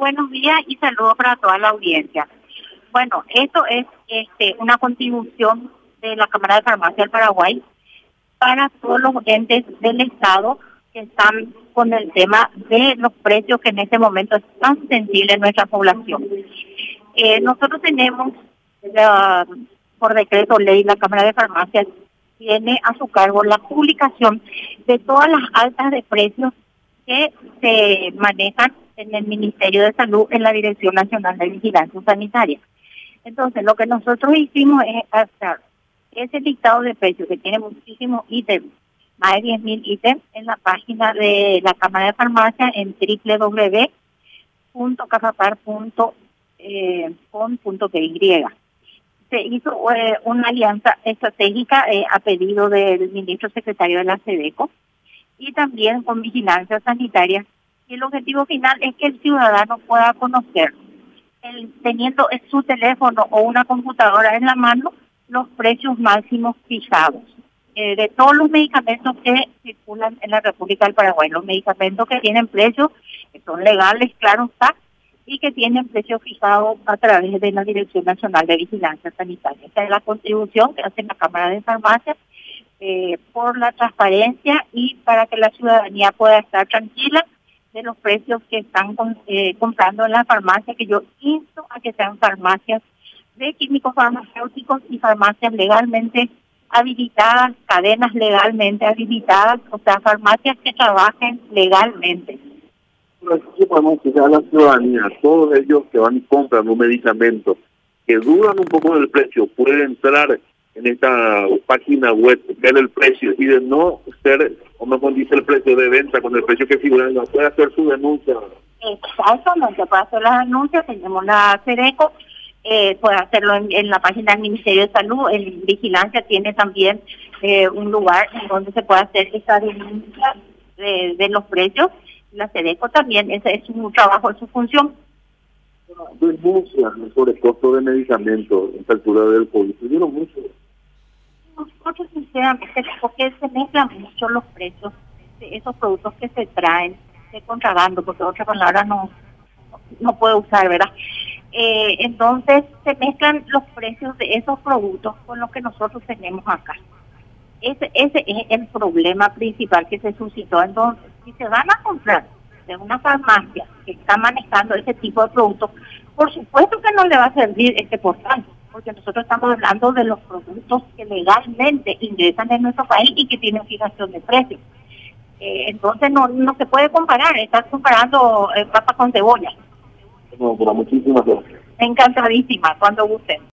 Buenos días y saludos para toda la audiencia. Bueno, esto es este, una contribución de la Cámara de Farmacia del Paraguay para todos los entes del Estado que están con el tema de los precios que en este momento es tan sensible en nuestra población. Eh, nosotros tenemos, por decreto ley, la Cámara de Farmacia tiene a su cargo la publicación de todas las altas de precios que se manejan en el Ministerio de Salud, en la Dirección Nacional de Vigilancia Sanitaria. Entonces, lo que nosotros hicimos es hacer ese dictado de precios que tiene muchísimos ítems, más de 10.000 ítems, en la página de la Cámara de Farmacia en www.cafapar.com.py. Se hizo eh, una alianza estratégica eh, a pedido del ministro secretario de la SEDECO y también con vigilancia sanitaria y el objetivo final es que el ciudadano pueda conocer, el, teniendo en su teléfono o una computadora en la mano, los precios máximos fijados eh, de todos los medicamentos que circulan en la República del Paraguay, los medicamentos que tienen precios, que son legales, claro está, y que tienen precios fijados a través de la Dirección Nacional de Vigilancia Sanitaria. Esa es la contribución que hace la Cámara de Farmacia eh, por la transparencia y para que la ciudadanía pueda estar tranquila de los precios que están eh, comprando en la farmacia, que yo insto a que sean farmacias de químicos farmacéuticos y farmacias legalmente habilitadas, cadenas legalmente habilitadas, o sea, farmacias que trabajen legalmente. ¿Qué podemos decir a la ciudadanía? Todos ellos que van y compran un medicamento, que dudan un poco del precio, pueden entrar en esta página web, ver el precio y de no ser, o no condice el precio de venta con el precio que figura, no puede hacer su denuncia. Exactamente, puede hacer la denuncia, tenemos la CERECO, eh, puede hacerlo en, la página del Ministerio de Salud, el Vigilancia tiene también eh, un lugar en donde se puede hacer esa denuncia de, los precios, la CERECO también, ese es un trabajo, es su función. Denuncias sobre el costo de medicamentos en altura del COVID, tuvieron mucho nosotros sinceramente, porque se mezclan mucho los precios de esos productos que se traen de contrabando, porque otra palabra no, no puedo usar, ¿verdad? Eh, entonces se mezclan los precios de esos productos con los que nosotros tenemos acá. Ese, ese es el problema principal que se suscitó. Entonces, si se van a comprar de una farmacia que está manejando ese tipo de productos, por supuesto que no le va a servir este portal porque nosotros estamos hablando de los productos que legalmente ingresan en nuestro país y que tienen fijación de precios. Eh, entonces no, no se puede comparar, estás comparando eh, papa con cebolla. No, pero muchísimas gracias. Encantadísima, cuando gusten.